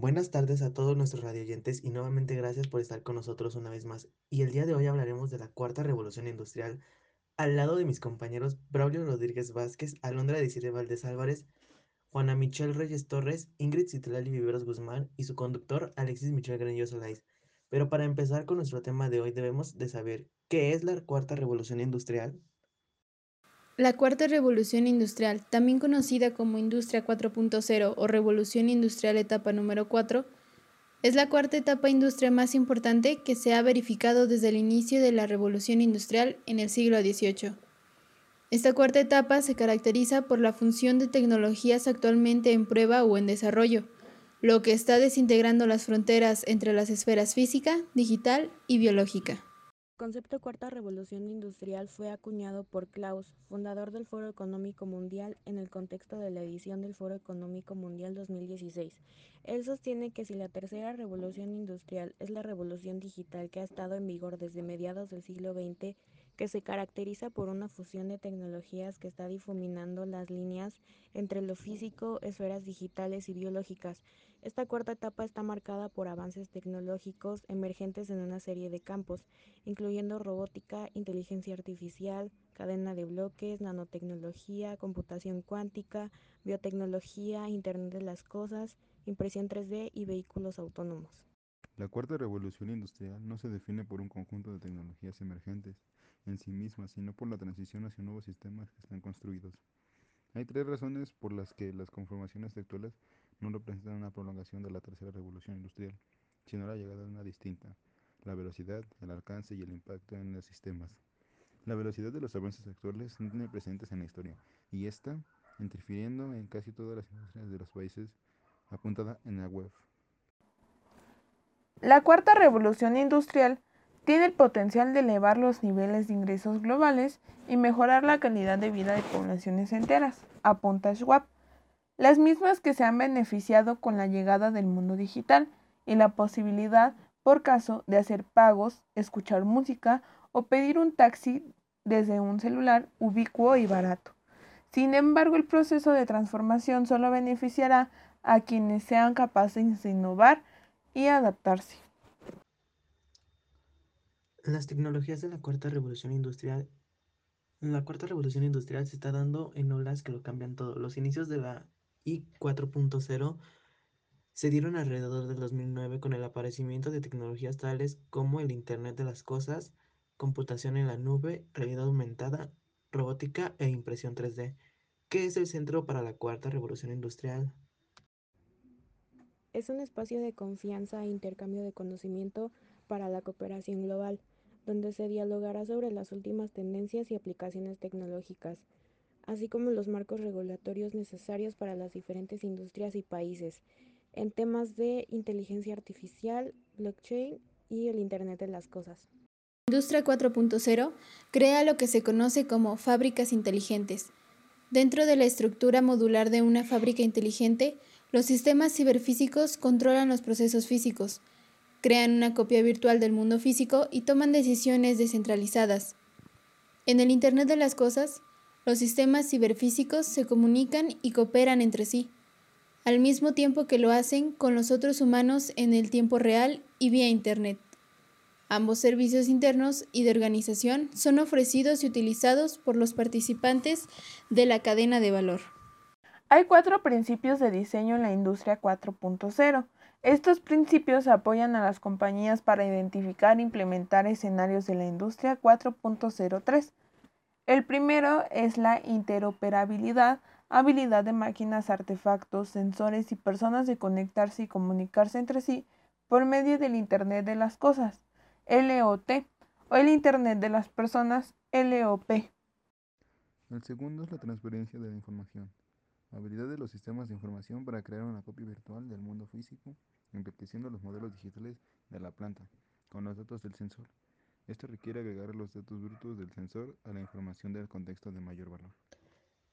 Buenas tardes a todos nuestros radioyentes y nuevamente gracias por estar con nosotros una vez más. Y el día de hoy hablaremos de la cuarta revolución industrial al lado de mis compañeros Braulio Rodríguez Vázquez, Alondra Desiree Valdés Álvarez, Juana Michelle Reyes Torres, Ingrid Citlali Viveros Guzmán y su conductor Alexis Michel Granillo Solais. Pero para empezar con nuestro tema de hoy debemos de saber qué es la cuarta revolución industrial. La cuarta revolución industrial, también conocida como Industria 4.0 o Revolución Industrial Etapa número 4, es la cuarta etapa industrial más importante que se ha verificado desde el inicio de la revolución industrial en el siglo XVIII. Esta cuarta etapa se caracteriza por la función de tecnologías actualmente en prueba o en desarrollo, lo que está desintegrando las fronteras entre las esferas física, digital y biológica. El concepto cuarta revolución industrial fue acuñado por Klaus, fundador del Foro Económico Mundial, en el contexto de la edición del Foro Económico Mundial 2016. Él sostiene que si la tercera revolución industrial es la revolución digital que ha estado en vigor desde mediados del siglo XX, que se caracteriza por una fusión de tecnologías que está difuminando las líneas entre lo físico, esferas digitales y biológicas. Esta cuarta etapa está marcada por avances tecnológicos emergentes en una serie de campos, incluyendo robótica, inteligencia artificial, cadena de bloques, nanotecnología, computación cuántica, biotecnología, Internet de las Cosas, impresión 3D y vehículos autónomos. La cuarta revolución industrial no se define por un conjunto de tecnologías emergentes, en sí mismas, sino por la transición hacia nuevos sistemas que están construidos. Hay tres razones por las que las conformaciones actuales no representan una prolongación de la tercera revolución industrial, sino la llegada de una distinta, la velocidad, el alcance y el impacto en los sistemas. La velocidad de los avances actuales no tiene presentes en la historia, y está interfiriendo en casi todas las industrias de los países, apuntada en la web. La cuarta revolución industrial tiene el potencial de elevar los niveles de ingresos globales y mejorar la calidad de vida de poblaciones enteras, apunta Schwab, las mismas que se han beneficiado con la llegada del mundo digital y la posibilidad, por caso, de hacer pagos, escuchar música o pedir un taxi desde un celular ubicuo y barato. Sin embargo, el proceso de transformación solo beneficiará a quienes sean capaces de innovar y adaptarse. Las tecnologías de la cuarta revolución industrial. La cuarta revolución industrial se está dando en olas que lo cambian todo. Los inicios de la I 4.0 se dieron alrededor del 2009 con el aparecimiento de tecnologías tales como el Internet de las Cosas, computación en la nube, realidad aumentada, robótica e impresión 3D. ¿Qué es el centro para la cuarta revolución industrial? Es un espacio de confianza e intercambio de conocimiento para la cooperación global, donde se dialogará sobre las últimas tendencias y aplicaciones tecnológicas, así como los marcos regulatorios necesarios para las diferentes industrias y países, en temas de inteligencia artificial, blockchain y el Internet de las Cosas. Industria 4.0 crea lo que se conoce como fábricas inteligentes. Dentro de la estructura modular de una fábrica inteligente, los sistemas ciberfísicos controlan los procesos físicos, crean una copia virtual del mundo físico y toman decisiones descentralizadas. En el Internet de las Cosas, los sistemas ciberfísicos se comunican y cooperan entre sí, al mismo tiempo que lo hacen con los otros humanos en el tiempo real y vía Internet. Ambos servicios internos y de organización son ofrecidos y utilizados por los participantes de la cadena de valor. Hay cuatro principios de diseño en la industria 4.0 estos principios apoyan a las compañías para identificar e implementar escenarios de la industria 4.03. El primero es la interoperabilidad, habilidad de máquinas, artefactos, sensores y personas de conectarse y comunicarse entre sí por medio del Internet de las Cosas, LOT, o el Internet de las Personas, LOP. El segundo es la transferencia de la información. Habilidad de los sistemas de información para crear una copia virtual del mundo físico, enriqueciendo los modelos digitales de la planta con los datos del sensor. Esto requiere agregar los datos brutos del sensor a la información del contexto de mayor valor.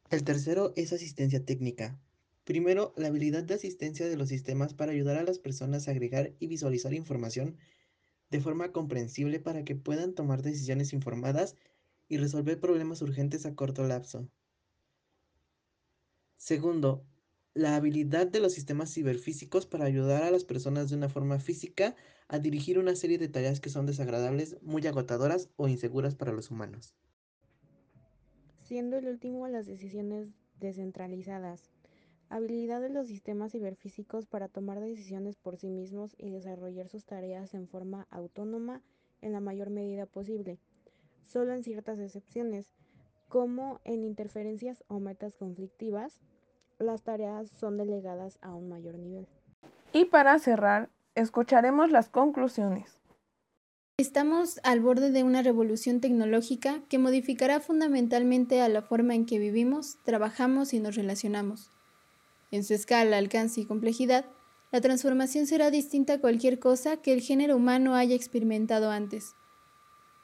El tercero es asistencia técnica. Primero, la habilidad de asistencia de los sistemas para ayudar a las personas a agregar y visualizar información de forma comprensible para que puedan tomar decisiones informadas y resolver problemas urgentes a corto lapso. Segundo, la habilidad de los sistemas ciberfísicos para ayudar a las personas de una forma física a dirigir una serie de tareas que son desagradables, muy agotadoras o inseguras para los humanos. Siendo el último las decisiones descentralizadas. Habilidad de los sistemas ciberfísicos para tomar decisiones por sí mismos y desarrollar sus tareas en forma autónoma en la mayor medida posible, solo en ciertas excepciones, como en interferencias o metas conflictivas, las tareas son delegadas a un mayor nivel. Y para cerrar, escucharemos las conclusiones. Estamos al borde de una revolución tecnológica que modificará fundamentalmente a la forma en que vivimos, trabajamos y nos relacionamos. En su escala, alcance y complejidad, la transformación será distinta a cualquier cosa que el género humano haya experimentado antes.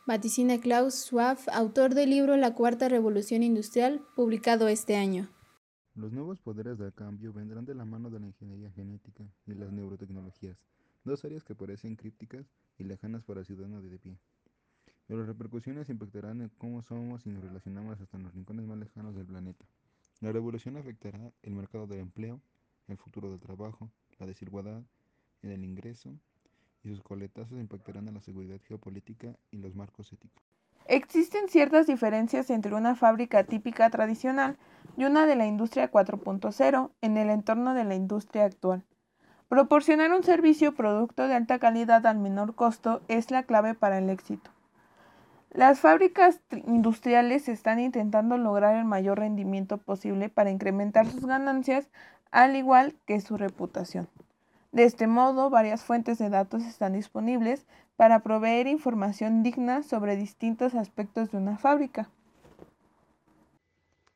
Vaticina Klaus Schwab, autor del libro La Cuarta Revolución Industrial, publicado este año. Los nuevos poderes del cambio vendrán de la mano de la ingeniería genética y las neurotecnologías, dos áreas que parecen crípticas y lejanas para ciudadanos de pie. Pero las repercusiones impactarán en cómo somos y nos relacionamos hasta en los rincones más lejanos del planeta. La revolución afectará el mercado del empleo, el futuro del trabajo, la desigualdad en el ingreso y sus coletazos impactarán a la seguridad geopolítica y los marcos éticos. Existen ciertas diferencias entre una fábrica típica tradicional y una de la industria 4.0 en el entorno de la industria actual. Proporcionar un servicio o producto de alta calidad al menor costo es la clave para el éxito. Las fábricas industriales están intentando lograr el mayor rendimiento posible para incrementar sus ganancias, al igual que su reputación. De este modo, varias fuentes de datos están disponibles para proveer información digna sobre distintos aspectos de una fábrica.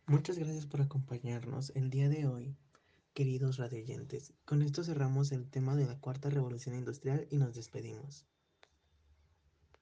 Muchas gracias por acompañarnos el día de hoy, queridos radioyentes. Con esto cerramos el tema de la cuarta revolución industrial y nos despedimos.